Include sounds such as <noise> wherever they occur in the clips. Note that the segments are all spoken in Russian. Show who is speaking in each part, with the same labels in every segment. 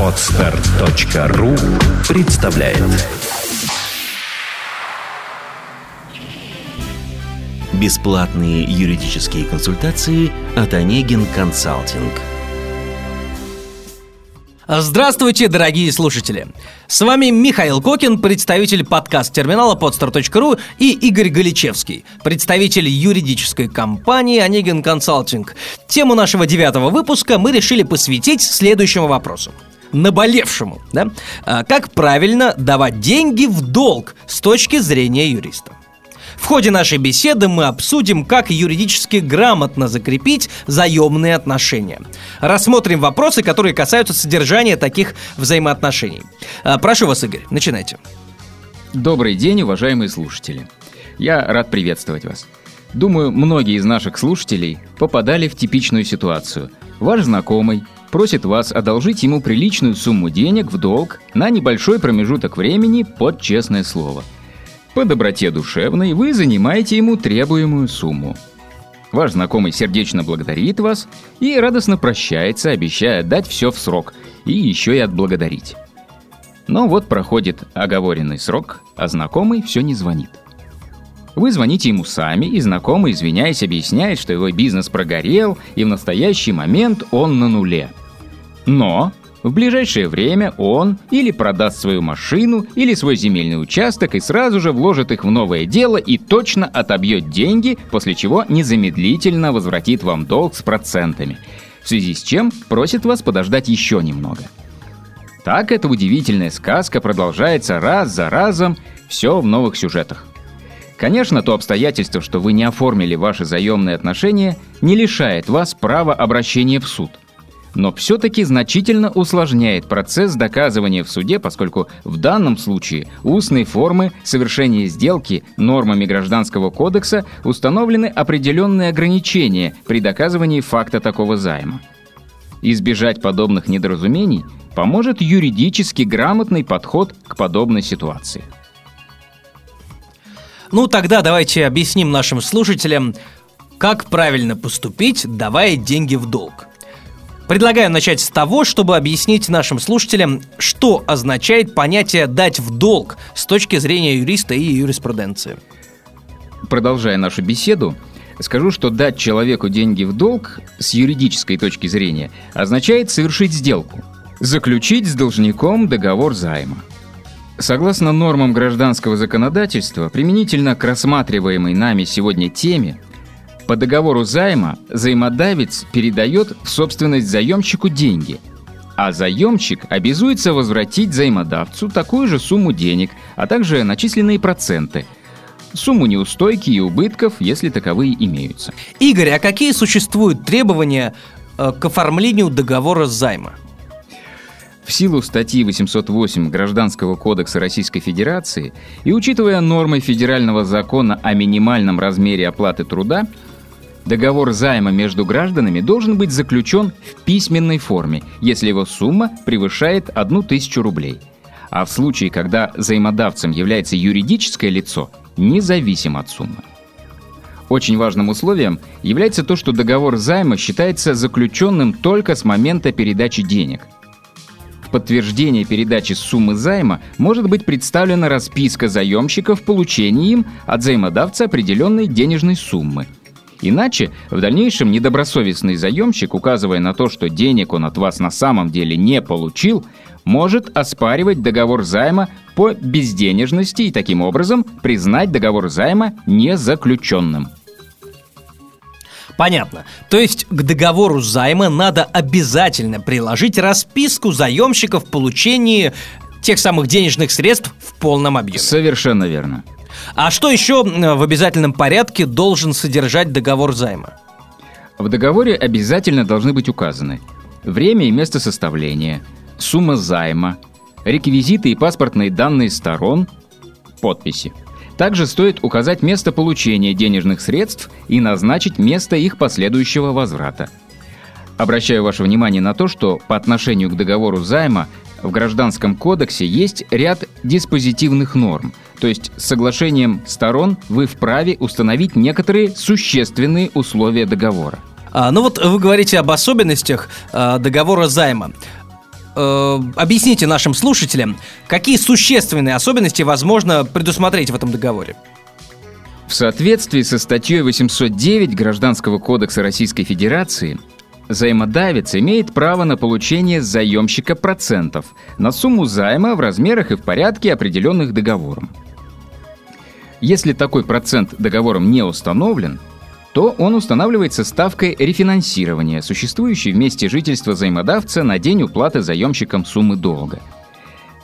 Speaker 1: Отстар.ру представляет. Бесплатные юридические консультации от Онегин Консалтинг –
Speaker 2: Здравствуйте, дорогие слушатели! С вами Михаил Кокин, представитель подкаст-терминала podstar.ru и Игорь Галичевский, представитель юридической компании «Онегин Консалтинг». Тему нашего девятого выпуска мы решили посвятить следующему вопросу наболевшему, да? А как правильно давать деньги в долг с точки зрения юриста. В ходе нашей беседы мы обсудим, как юридически грамотно закрепить заемные отношения. Рассмотрим вопросы, которые касаются содержания таких взаимоотношений. А, прошу вас, Игорь, начинайте.
Speaker 3: Добрый день, уважаемые слушатели. Я рад приветствовать вас. Думаю, многие из наших слушателей попадали в типичную ситуацию. Ваш знакомый просит вас одолжить ему приличную сумму денег в долг на небольшой промежуток времени под честное слово – по доброте душевной вы занимаете ему требуемую сумму. Ваш знакомый сердечно благодарит вас и радостно прощается, обещая дать все в срок и еще и отблагодарить. Но вот проходит оговоренный срок, а знакомый все не звонит. Вы звоните ему сами, и знакомый, извиняясь, объясняет, что его бизнес прогорел, и в настоящий момент он на нуле. Но в ближайшее время он или продаст свою машину, или свой земельный участок и сразу же вложит их в новое дело и точно отобьет деньги, после чего незамедлительно возвратит вам долг с процентами. В связи с чем просит вас подождать еще немного. Так эта удивительная сказка продолжается раз за разом, все в новых сюжетах. Конечно, то обстоятельство, что вы не оформили ваши заемные отношения, не лишает вас права обращения в суд – но все-таки значительно усложняет процесс доказывания в суде, поскольку в данном случае устной формы совершения сделки нормами Гражданского кодекса установлены определенные ограничения при доказывании факта такого займа. Избежать подобных недоразумений поможет юридически грамотный подход к подобной ситуации.
Speaker 2: Ну тогда давайте объясним нашим слушателям, как правильно поступить, давая деньги в долг. Предлагаю начать с того, чтобы объяснить нашим слушателям, что означает понятие «дать в долг» с точки зрения юриста и юриспруденции.
Speaker 3: Продолжая нашу беседу, скажу, что дать человеку деньги в долг с юридической точки зрения означает совершить сделку, заключить с должником договор займа. Согласно нормам гражданского законодательства, применительно к рассматриваемой нами сегодня теме, по договору займа займодавец передает в собственность заемщику деньги, а заемщик обязуется возвратить займодавцу такую же сумму денег, а также начисленные проценты, сумму неустойки и убытков, если таковые имеются.
Speaker 2: Игорь, а какие существуют требования э, к оформлению договора займа?
Speaker 3: В силу статьи 808 Гражданского кодекса Российской Федерации и учитывая нормы федерального закона о минимальном размере оплаты труда, Договор займа между гражданами должен быть заключен в письменной форме, если его сумма превышает 1000 рублей. А в случае, когда взаимодавцем является юридическое лицо, независимо от суммы. Очень важным условием является то, что договор займа считается заключенным только с момента передачи денег. В подтверждение передачи суммы займа может быть представлена расписка заемщика в получении им от взаимодавца определенной денежной суммы – Иначе в дальнейшем недобросовестный заемщик, указывая на то, что денег он от вас на самом деле не получил, может оспаривать договор займа по безденежности и таким образом признать договор займа незаключенным.
Speaker 2: Понятно. То есть к договору займа надо обязательно приложить расписку заемщика в получении тех самых денежных средств в полном объеме.
Speaker 3: Совершенно верно.
Speaker 2: А что еще в обязательном порядке должен содержать договор займа?
Speaker 3: В договоре обязательно должны быть указаны время и место составления, сумма займа, реквизиты и паспортные данные сторон, подписи. Также стоит указать место получения денежных средств и назначить место их последующего возврата. Обращаю ваше внимание на то, что по отношению к договору займа в Гражданском кодексе есть ряд диспозитивных норм – то есть с соглашением сторон вы вправе установить некоторые существенные условия договора.
Speaker 2: А, ну вот вы говорите об особенностях а, договора займа. Э, объясните нашим слушателям, какие существенные особенности возможно предусмотреть в этом договоре?
Speaker 3: В соответствии со статьей 809 Гражданского кодекса Российской Федерации, Займодавец имеет право на получение заемщика процентов на сумму займа в размерах и в порядке, определенных договором. Если такой процент договором не установлен, то он устанавливается ставкой рефинансирования, существующей в месте жительства займодавца на день уплаты заемщиком суммы долга.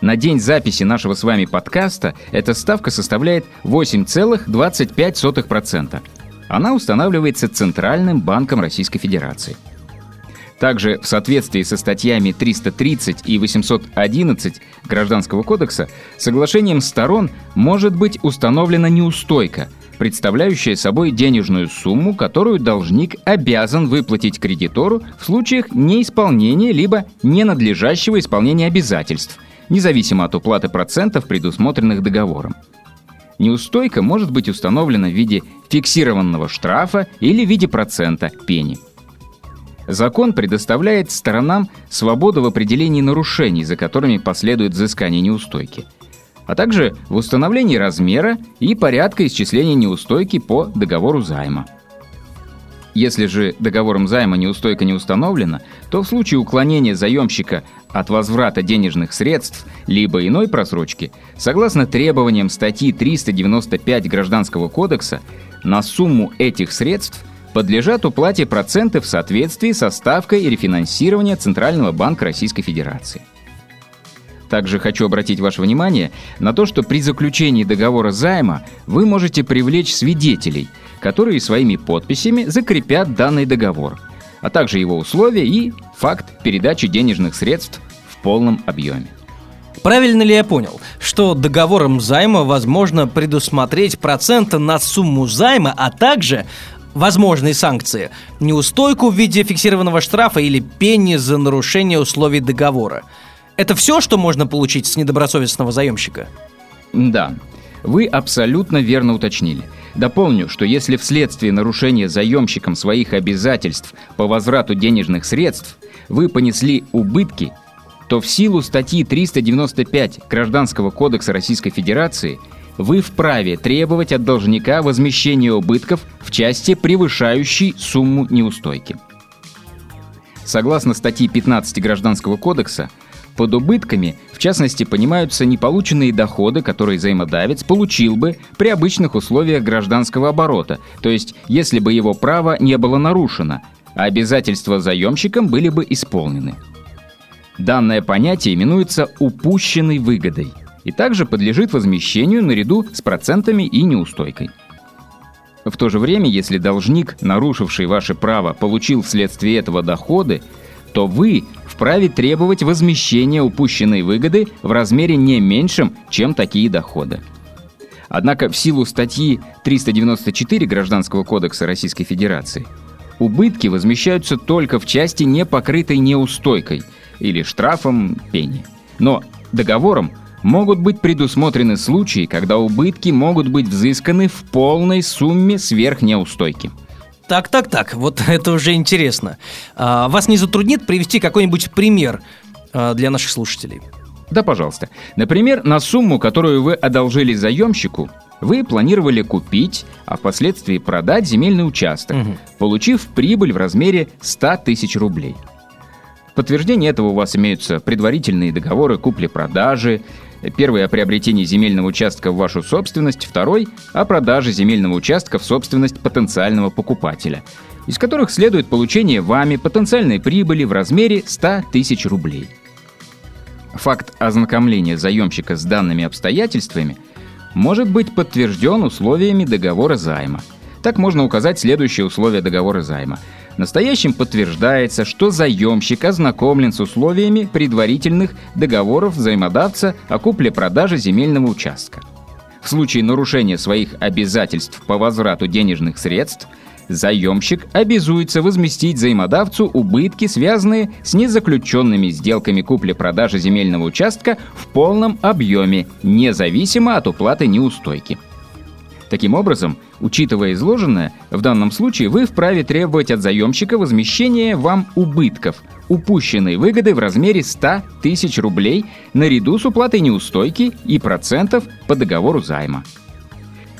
Speaker 3: На день записи нашего с вами подкаста эта ставка составляет 8,25%. Она устанавливается Центральным банком Российской Федерации – также в соответствии со статьями 330 и 811 Гражданского кодекса соглашением сторон может быть установлена неустойка, представляющая собой денежную сумму, которую должник обязан выплатить кредитору в случаях неисполнения либо ненадлежащего исполнения обязательств, независимо от уплаты процентов, предусмотренных договором. Неустойка может быть установлена в виде фиксированного штрафа или в виде процента пени – Закон предоставляет сторонам свободу в определении нарушений, за которыми последует взыскание неустойки, а также в установлении размера и порядка исчисления неустойки по договору займа. Если же договором займа неустойка не установлена, то в случае уклонения заемщика от возврата денежных средств либо иной просрочки, согласно требованиям статьи 395 Гражданского кодекса, на сумму этих средств – подлежат уплате проценты в соответствии со ставкой рефинансирования Центрального банка Российской Федерации. Также хочу обратить ваше внимание на то, что при заключении договора займа вы можете привлечь свидетелей, которые своими подписями закрепят данный договор, а также его условия и факт передачи денежных средств в полном объеме.
Speaker 2: Правильно ли я понял, что договором займа возможно предусмотреть проценты на сумму займа, а также возможные санкции. Неустойку в виде фиксированного штрафа или пени за нарушение условий договора. Это все, что можно получить с недобросовестного заемщика?
Speaker 3: Да, вы абсолютно верно уточнили. Дополню, что если вследствие нарушения заемщиком своих обязательств по возврату денежных средств вы понесли убытки, то в силу статьи 395 Гражданского кодекса Российской Федерации – вы вправе требовать от должника возмещения убытков части, превышающей сумму неустойки. Согласно статье 15 Гражданского кодекса, под убытками, в частности, понимаются неполученные доходы, которые взаимодавец получил бы при обычных условиях гражданского оборота, то есть если бы его право не было нарушено, а обязательства заемщиком были бы исполнены. Данное понятие именуется упущенной выгодой и также подлежит возмещению наряду с процентами и неустойкой. В то же время, если должник, нарушивший ваше право, получил вследствие этого доходы, то вы вправе требовать возмещения упущенной выгоды в размере не меньшем, чем такие доходы. Однако в силу статьи 394 Гражданского кодекса Российской Федерации убытки возмещаются только в части, не покрытой неустойкой или штрафом пени. Но договором могут быть предусмотрены случаи, когда убытки могут быть взысканы в полной сумме сверх неустойки.
Speaker 2: Так, так, так, вот <laughs> это уже интересно. А, вас не затруднит привести какой-нибудь пример а, для наших слушателей?
Speaker 3: Да, пожалуйста. Например, на сумму, которую вы одолжили заемщику, вы планировали купить, а впоследствии продать земельный участок, угу. получив прибыль в размере 100 тысяч рублей. В подтверждение этого у вас имеются предварительные договоры купли-продажи, Первый – о приобретении земельного участка в вашу собственность, второй – о продаже земельного участка в собственность потенциального покупателя, из которых следует получение вами потенциальной прибыли в размере 100 тысяч рублей. Факт ознакомления заемщика с данными обстоятельствами может быть подтвержден условиями договора займа. Так можно указать следующие условия договора займа – Настоящим подтверждается, что заемщик ознакомлен с условиями предварительных договоров взаимодавца о купле-продаже земельного участка. В случае нарушения своих обязательств по возврату денежных средств, заемщик обязуется возместить взаимодавцу убытки, связанные с незаключенными сделками купли-продажи земельного участка в полном объеме, независимо от уплаты неустойки. Таким образом, учитывая изложенное, в данном случае вы вправе требовать от заемщика возмещения вам убытков, упущенной выгоды в размере 100 тысяч рублей наряду с уплатой неустойки и процентов по договору займа.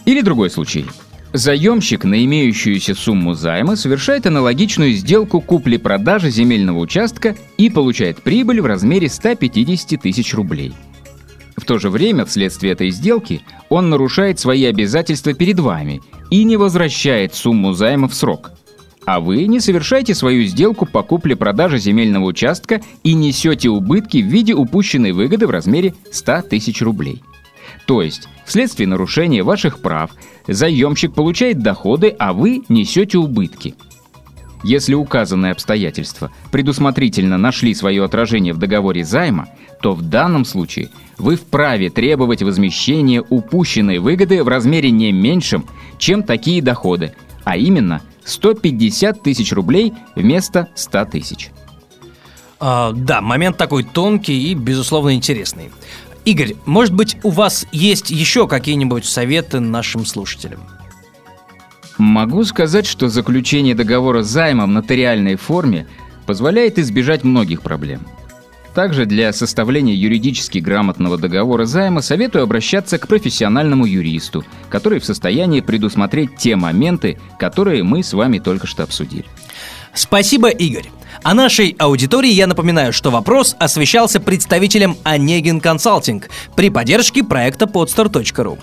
Speaker 3: Или другой случай. Заемщик на имеющуюся сумму займа совершает аналогичную сделку купли-продажи земельного участка и получает прибыль в размере 150 тысяч рублей – в то же время, вследствие этой сделки, он нарушает свои обязательства перед вами и не возвращает сумму займа в срок. А вы не совершаете свою сделку по купле-продаже земельного участка и несете убытки в виде упущенной выгоды в размере 100 тысяч рублей. То есть, вследствие нарушения ваших прав, заемщик получает доходы, а вы несете убытки. Если указанные обстоятельства предусмотрительно нашли свое отражение в договоре займа, то в данном случае вы вправе требовать возмещения упущенной выгоды в размере не меньшем, чем такие доходы, а именно 150 тысяч рублей вместо 100 тысяч.
Speaker 2: А, да, момент такой тонкий и, безусловно, интересный. Игорь, может быть, у вас есть еще какие-нибудь советы нашим слушателям?
Speaker 3: Могу сказать, что заключение договора займа в нотариальной форме позволяет избежать многих проблем – также для составления юридически грамотного договора займа советую обращаться к профессиональному юристу, который в состоянии предусмотреть те моменты, которые мы с вами только что обсудили.
Speaker 2: Спасибо, Игорь. А нашей аудитории я напоминаю, что вопрос освещался представителем Онегин Консалтинг при поддержке проекта podstar.ru.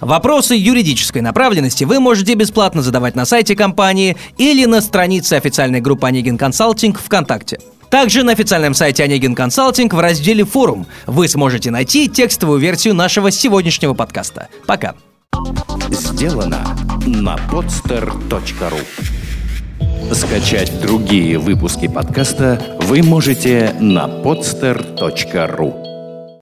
Speaker 2: Вопросы юридической направленности вы можете бесплатно задавать на сайте компании или на странице официальной группы Онегин Консалтинг ВКонтакте. Также на официальном сайте Онегин Консалтинг в разделе «Форум» вы сможете найти текстовую версию нашего сегодняшнего подкаста. Пока.
Speaker 1: Сделано на podster.ru Скачать другие выпуски подкаста вы можете на podster.ru